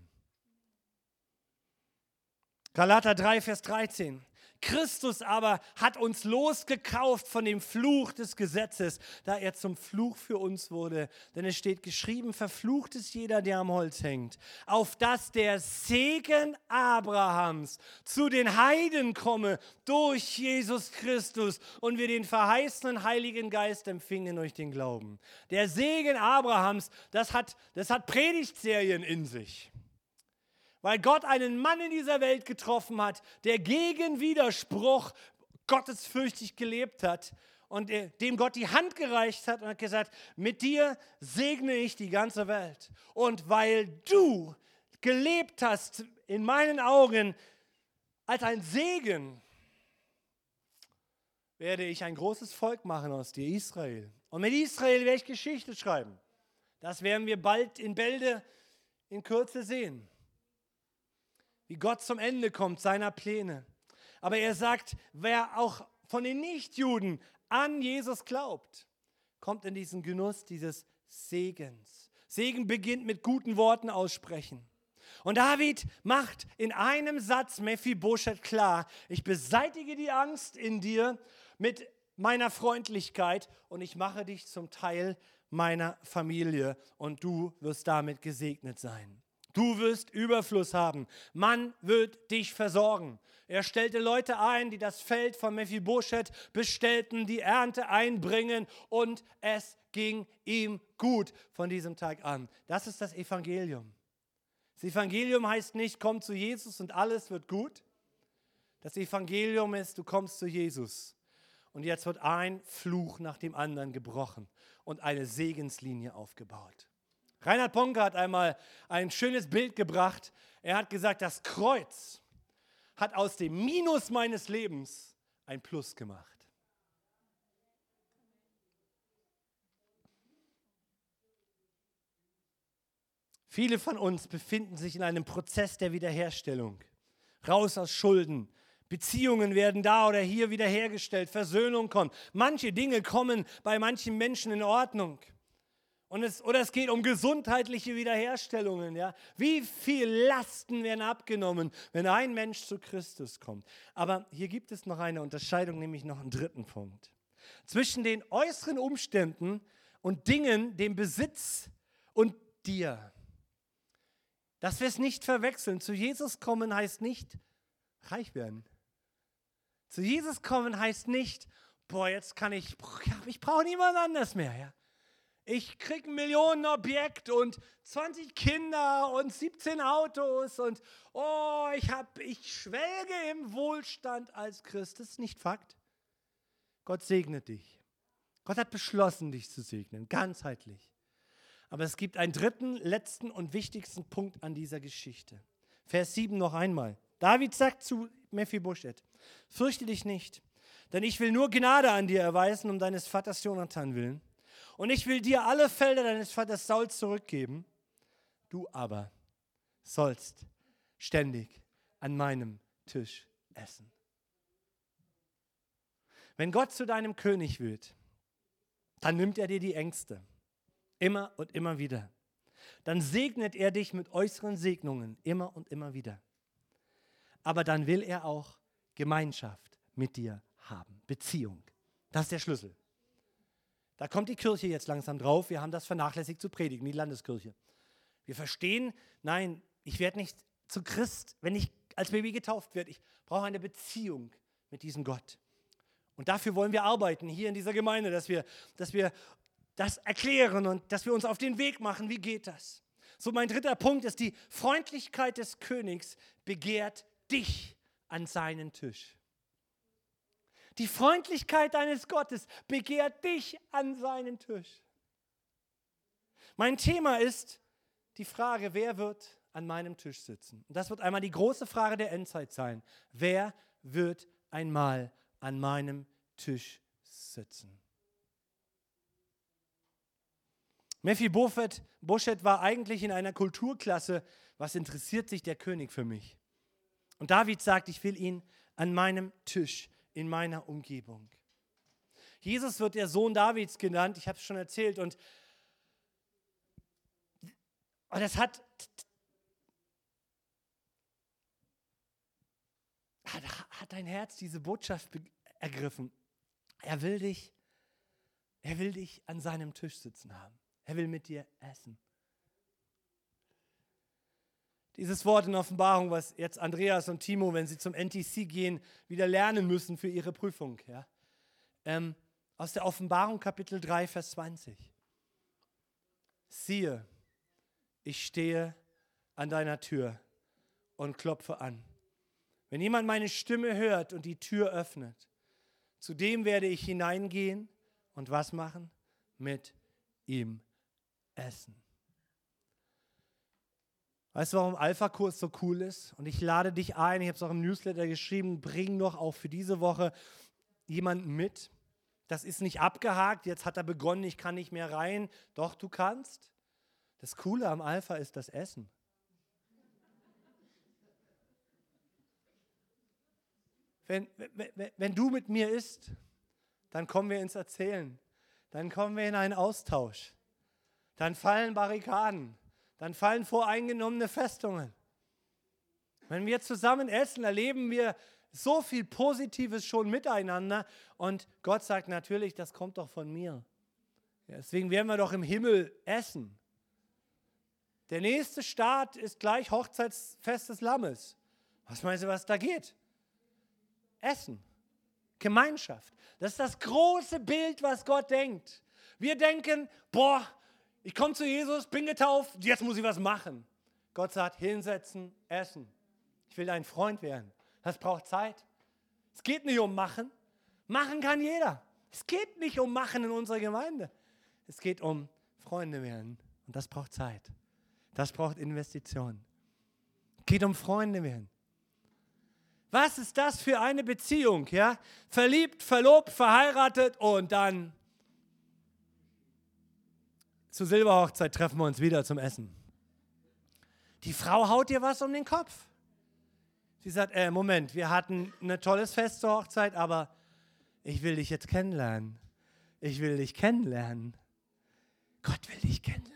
Galater 3, Vers 13. Christus aber hat uns losgekauft von dem Fluch des Gesetzes, da er zum Fluch für uns wurde. Denn es steht geschrieben, verflucht ist jeder, der am Holz hängt, auf dass der Segen Abrahams zu den Heiden komme durch Jesus Christus und wir den verheißenen Heiligen Geist empfingen durch den Glauben. Der Segen Abrahams, das hat, das hat Predigtserien in sich weil Gott einen Mann in dieser Welt getroffen hat, der gegen Widerspruch gottesfürchtig gelebt hat und dem Gott die Hand gereicht hat und hat gesagt, mit dir segne ich die ganze Welt. Und weil du gelebt hast in meinen Augen als ein Segen, werde ich ein großes Volk machen aus dir, Israel. Und mit Israel werde ich Geschichte schreiben. Das werden wir bald in Bälde in Kürze sehen wie Gott zum Ende kommt seiner Pläne. Aber er sagt, wer auch von den Nichtjuden an Jesus glaubt, kommt in diesen Genuss dieses Segens. Segen beginnt mit guten Worten aussprechen. Und David macht in einem Satz Mephibosheth klar, ich beseitige die Angst in dir mit meiner Freundlichkeit und ich mache dich zum Teil meiner Familie und du wirst damit gesegnet sein. Du wirst Überfluss haben. Man wird dich versorgen. Er stellte Leute ein, die das Feld von Mephibosheth bestellten, die Ernte einbringen und es ging ihm gut von diesem Tag an. Das ist das Evangelium. Das Evangelium heißt nicht, komm zu Jesus und alles wird gut. Das Evangelium ist, du kommst zu Jesus und jetzt wird ein Fluch nach dem anderen gebrochen und eine Segenslinie aufgebaut. Reinhard Ponke hat einmal ein schönes Bild gebracht. Er hat gesagt, das Kreuz hat aus dem Minus meines Lebens ein Plus gemacht. Viele von uns befinden sich in einem Prozess der Wiederherstellung. Raus aus Schulden. Beziehungen werden da oder hier wiederhergestellt. Versöhnung kommt. Manche Dinge kommen bei manchen Menschen in Ordnung. Und es, oder es geht um gesundheitliche Wiederherstellungen. Ja? Wie viel Lasten werden abgenommen, wenn ein Mensch zu Christus kommt? Aber hier gibt es noch eine Unterscheidung, nämlich noch einen dritten Punkt. Zwischen den äußeren Umständen und Dingen, dem Besitz und dir. Dass wir es nicht verwechseln. Zu Jesus kommen heißt nicht reich werden. Zu Jesus kommen heißt nicht, boah, jetzt kann ich, ich brauche niemand anders mehr. Ja? Ich kriege ein Millionenobjekt und 20 Kinder und 17 Autos und oh, ich, hab, ich schwelge im Wohlstand als Christ. Das ist nicht Fakt. Gott segnet dich. Gott hat beschlossen, dich zu segnen, ganzheitlich. Aber es gibt einen dritten, letzten und wichtigsten Punkt an dieser Geschichte. Vers 7 noch einmal. David sagt zu Mephibosheth, fürchte dich nicht, denn ich will nur Gnade an dir erweisen um deines Vaters Jonathan willen. Und ich will dir alle Felder deines Vaters Saul zurückgeben. Du aber sollst ständig an meinem Tisch essen. Wenn Gott zu deinem König wird, dann nimmt er dir die Ängste. Immer und immer wieder. Dann segnet er dich mit äußeren Segnungen immer und immer wieder. Aber dann will er auch Gemeinschaft mit dir haben. Beziehung. Das ist der Schlüssel. Da kommt die Kirche jetzt langsam drauf. Wir haben das vernachlässigt zu predigen, die Landeskirche. Wir verstehen, nein, ich werde nicht zu Christ, wenn ich als Baby getauft werde. Ich brauche eine Beziehung mit diesem Gott. Und dafür wollen wir arbeiten hier in dieser Gemeinde, dass wir, dass wir das erklären und dass wir uns auf den Weg machen. Wie geht das? So, mein dritter Punkt ist, die Freundlichkeit des Königs begehrt dich an seinen Tisch. Die Freundlichkeit deines Gottes begehrt dich an seinen Tisch. Mein Thema ist die Frage, wer wird an meinem Tisch sitzen? Und das wird einmal die große Frage der Endzeit sein. Wer wird einmal an meinem Tisch sitzen? Mephibosheth Boschet war eigentlich in einer Kulturklasse, was interessiert sich der König für mich? Und David sagt, ich will ihn an meinem Tisch, in meiner Umgebung. Jesus wird der Sohn Davids genannt, ich habe es schon erzählt, und, das hat, hat, hat dein Herz diese Botschaft ergriffen. Er will dich, er will dich an seinem Tisch sitzen haben. Er will mit dir essen. Dieses Wort in Offenbarung, was jetzt Andreas und Timo, wenn sie zum NTC gehen, wieder lernen müssen für ihre Prüfung. Ja? Ähm, aus der Offenbarung Kapitel 3, Vers 20. Siehe, ich stehe an deiner Tür und klopfe an. Wenn jemand meine Stimme hört und die Tür öffnet, zu dem werde ich hineingehen und was machen? Mit ihm essen. Weißt du, warum Alpha-Kurs so cool ist? Und ich lade dich ein, ich habe es auch im Newsletter geschrieben, bring doch auch für diese Woche jemanden mit. Das ist nicht abgehakt, jetzt hat er begonnen, ich kann nicht mehr rein. Doch, du kannst. Das Coole am Alpha ist das Essen. Wenn, wenn, wenn du mit mir isst, dann kommen wir ins Erzählen. Dann kommen wir in einen Austausch. Dann fallen Barrikaden dann fallen voreingenommene Festungen. Wenn wir zusammen essen, erleben wir so viel Positives schon miteinander und Gott sagt natürlich, das kommt doch von mir. Deswegen werden wir doch im Himmel essen. Der nächste Start ist gleich Hochzeitsfest des Lammes. Was meinst du, was da geht? Essen. Gemeinschaft. Das ist das große Bild, was Gott denkt. Wir denken, boah, ich komme zu Jesus, bin getauft, jetzt muss ich was machen. Gott sagt, hinsetzen, essen. Ich will dein Freund werden. Das braucht Zeit. Es geht nicht um Machen. Machen kann jeder. Es geht nicht um Machen in unserer Gemeinde. Es geht um Freunde werden. Und das braucht Zeit. Das braucht Investitionen. Es geht um Freunde werden. Was ist das für eine Beziehung? Ja? Verliebt, verlobt, verheiratet und dann zur Silberhochzeit treffen wir uns wieder zum Essen. Die Frau haut dir was um den Kopf. Sie sagt, äh, Moment, wir hatten ein tolles Fest zur Hochzeit, aber ich will dich jetzt kennenlernen. Ich will dich kennenlernen. Gott will dich kennenlernen.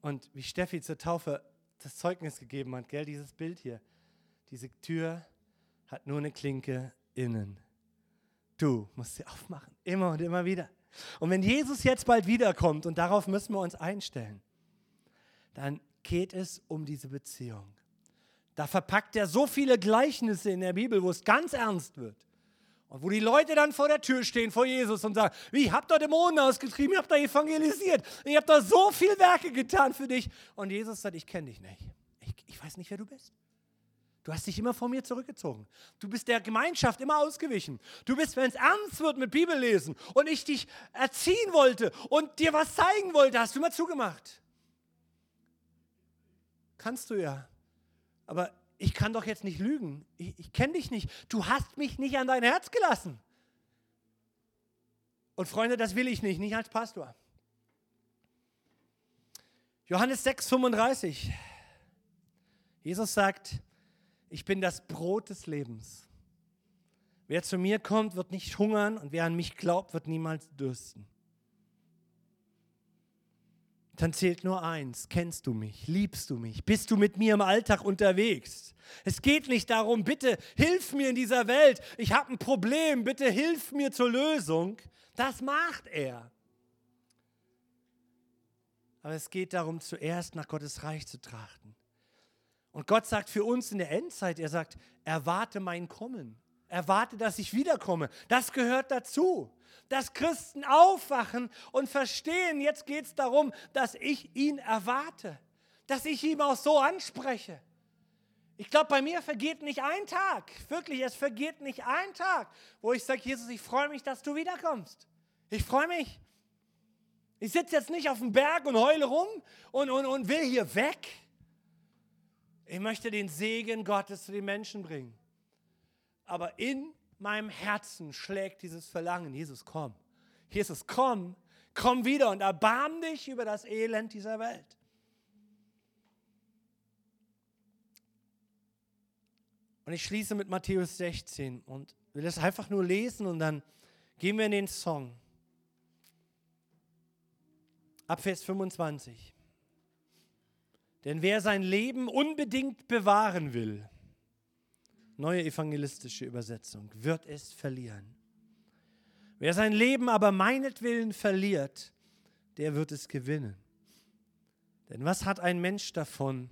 Und wie Steffi zur Taufe das Zeugnis gegeben hat, gell, dieses Bild hier. Diese Tür hat nur eine Klinke innen. Du musst sie aufmachen, immer und immer wieder. Und wenn Jesus jetzt bald wiederkommt, und darauf müssen wir uns einstellen, dann geht es um diese Beziehung. Da verpackt er so viele Gleichnisse in der Bibel, wo es ganz ernst wird. Und wo die Leute dann vor der Tür stehen, vor Jesus und sagen, ich hab da Dämonen ausgetrieben, ich hab da evangelisiert, ich hab da so viele Werke getan für dich. Und Jesus sagt, ich kenne dich nicht. Ich, ich weiß nicht, wer du bist. Du hast dich immer vor mir zurückgezogen. Du bist der Gemeinschaft immer ausgewichen. Du bist, wenn es ernst wird mit Bibellesen und ich dich erziehen wollte und dir was zeigen wollte, hast du immer zugemacht. Kannst du ja. Aber ich kann doch jetzt nicht lügen. Ich, ich kenne dich nicht. Du hast mich nicht an dein Herz gelassen. Und Freunde, das will ich nicht, nicht als Pastor. Johannes 6, 35. Jesus sagt, ich bin das Brot des Lebens. Wer zu mir kommt, wird nicht hungern und wer an mich glaubt, wird niemals dürsten. Dann zählt nur eins, kennst du mich, liebst du mich, bist du mit mir im Alltag unterwegs. Es geht nicht darum, bitte hilf mir in dieser Welt, ich habe ein Problem, bitte hilf mir zur Lösung. Das macht er. Aber es geht darum, zuerst nach Gottes Reich zu trachten. Und Gott sagt für uns in der Endzeit, er sagt, erwarte mein Kommen. Erwarte, dass ich wiederkomme. Das gehört dazu. Dass Christen aufwachen und verstehen, jetzt geht es darum, dass ich ihn erwarte. Dass ich ihn auch so anspreche. Ich glaube, bei mir vergeht nicht ein Tag, wirklich, es vergeht nicht ein Tag, wo ich sage, Jesus, ich freue mich, dass du wiederkommst. Ich freue mich. Ich sitze jetzt nicht auf dem Berg und heule rum und, und, und will hier weg. Ich möchte den Segen Gottes zu den Menschen bringen. Aber in meinem Herzen schlägt dieses Verlangen, Jesus, komm. Jesus, komm, komm wieder und erbarm dich über das Elend dieser Welt. Und ich schließe mit Matthäus 16 und will das einfach nur lesen und dann gehen wir in den Song. Ab Vers 25. Denn wer sein Leben unbedingt bewahren will, neue evangelistische Übersetzung, wird es verlieren. Wer sein Leben aber meinetwillen verliert, der wird es gewinnen. Denn was hat ein Mensch davon,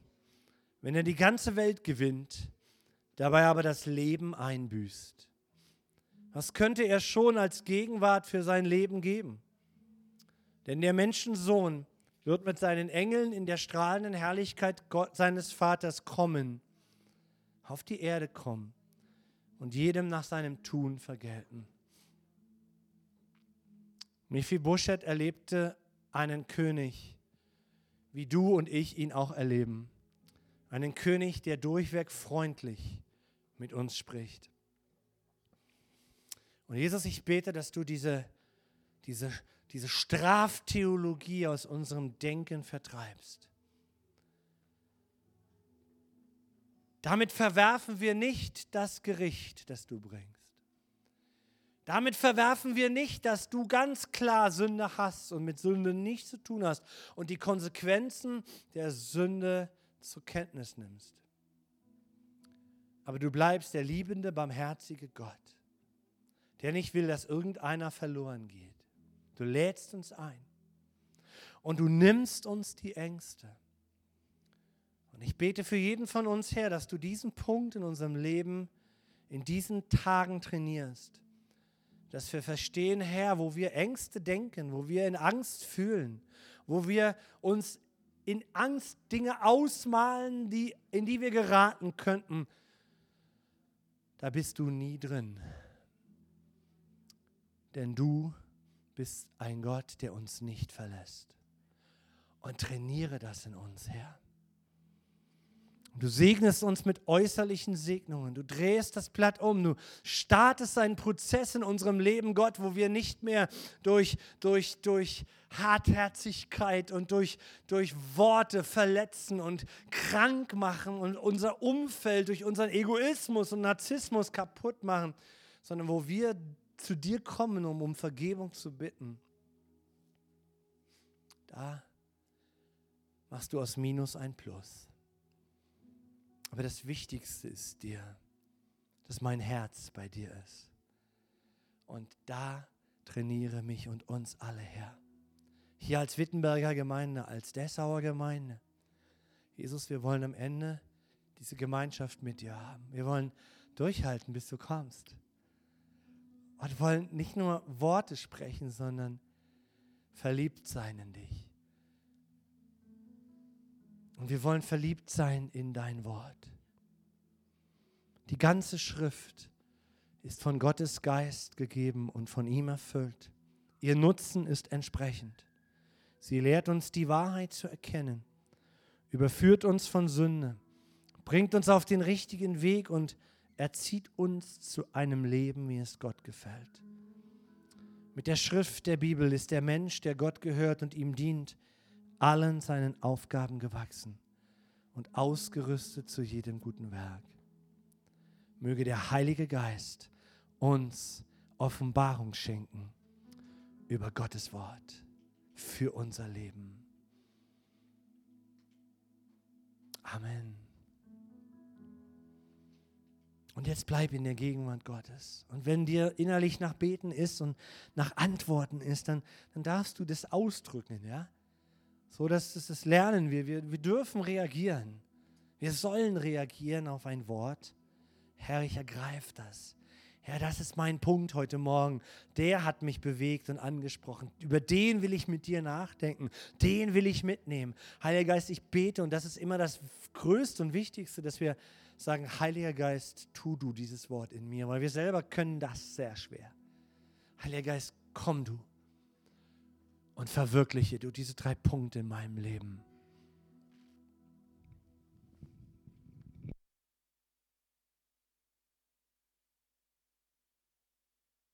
wenn er die ganze Welt gewinnt, dabei aber das Leben einbüßt? Was könnte er schon als Gegenwart für sein Leben geben? Denn der Menschensohn wird mit seinen Engeln in der strahlenden Herrlichkeit Gott, seines Vaters kommen, auf die Erde kommen und jedem nach seinem Tun vergelten. Mephibosheth erlebte einen König, wie du und ich ihn auch erleben. Einen König, der durchweg freundlich mit uns spricht. Und Jesus, ich bete, dass du diese, diese diese Straftheologie aus unserem Denken vertreibst. Damit verwerfen wir nicht das Gericht, das du bringst. Damit verwerfen wir nicht, dass du ganz klar Sünde hast und mit Sünde nichts zu tun hast und die Konsequenzen der Sünde zur Kenntnis nimmst. Aber du bleibst der liebende, barmherzige Gott, der nicht will, dass irgendeiner verloren geht. Du lädst uns ein. Und du nimmst uns die Ängste. Und ich bete für jeden von uns, Herr, dass du diesen Punkt in unserem Leben in diesen Tagen trainierst. Dass wir verstehen, Herr, wo wir Ängste denken, wo wir in Angst fühlen, wo wir uns in Angst Dinge ausmalen, die, in die wir geraten könnten. Da bist du nie drin. Denn du bist ein Gott, der uns nicht verlässt. Und trainiere das in uns, Herr. Du segnest uns mit äußerlichen Segnungen. Du drehst das Blatt um. Du startest einen Prozess in unserem Leben, Gott, wo wir nicht mehr durch, durch, durch Hartherzigkeit und durch, durch Worte verletzen und krank machen und unser Umfeld durch unseren Egoismus und Narzissmus kaputt machen, sondern wo wir zu dir kommen, um um Vergebung zu bitten, da machst du aus Minus ein Plus. Aber das Wichtigste ist dir, dass mein Herz bei dir ist. Und da trainiere mich und uns alle her. Hier als Wittenberger Gemeinde, als Dessauer Gemeinde. Jesus, wir wollen am Ende diese Gemeinschaft mit dir haben. Wir wollen durchhalten, bis du kommst. Und wollen nicht nur Worte sprechen, sondern verliebt sein in dich. Und wir wollen verliebt sein in dein Wort. Die ganze Schrift ist von Gottes Geist gegeben und von ihm erfüllt. Ihr Nutzen ist entsprechend. Sie lehrt uns die Wahrheit zu erkennen, überführt uns von Sünde, bringt uns auf den richtigen Weg und erzieht uns zu einem Leben, wie es Gott gefällt. Mit der Schrift der Bibel ist der Mensch, der Gott gehört und ihm dient, allen seinen Aufgaben gewachsen und ausgerüstet zu jedem guten Werk. Möge der Heilige Geist uns Offenbarung schenken über Gottes Wort für unser Leben. Amen. Und jetzt bleib in der Gegenwart Gottes. Und wenn dir innerlich nach Beten ist und nach Antworten ist, dann, dann darfst du das ausdrücken, ja? So dass das, das lernen wir. wir. Wir dürfen reagieren. Wir sollen reagieren auf ein Wort. Herr, ich ergreife das. Herr, das ist mein Punkt heute Morgen. Der hat mich bewegt und angesprochen. Über den will ich mit dir nachdenken. Den will ich mitnehmen. Heiliger Geist, ich bete und das ist immer das Größte und Wichtigste, dass wir sagen, Heiliger Geist, tu du dieses Wort in mir, weil wir selber können das sehr schwer. Heiliger Geist, komm du und verwirkliche du diese drei Punkte in meinem Leben.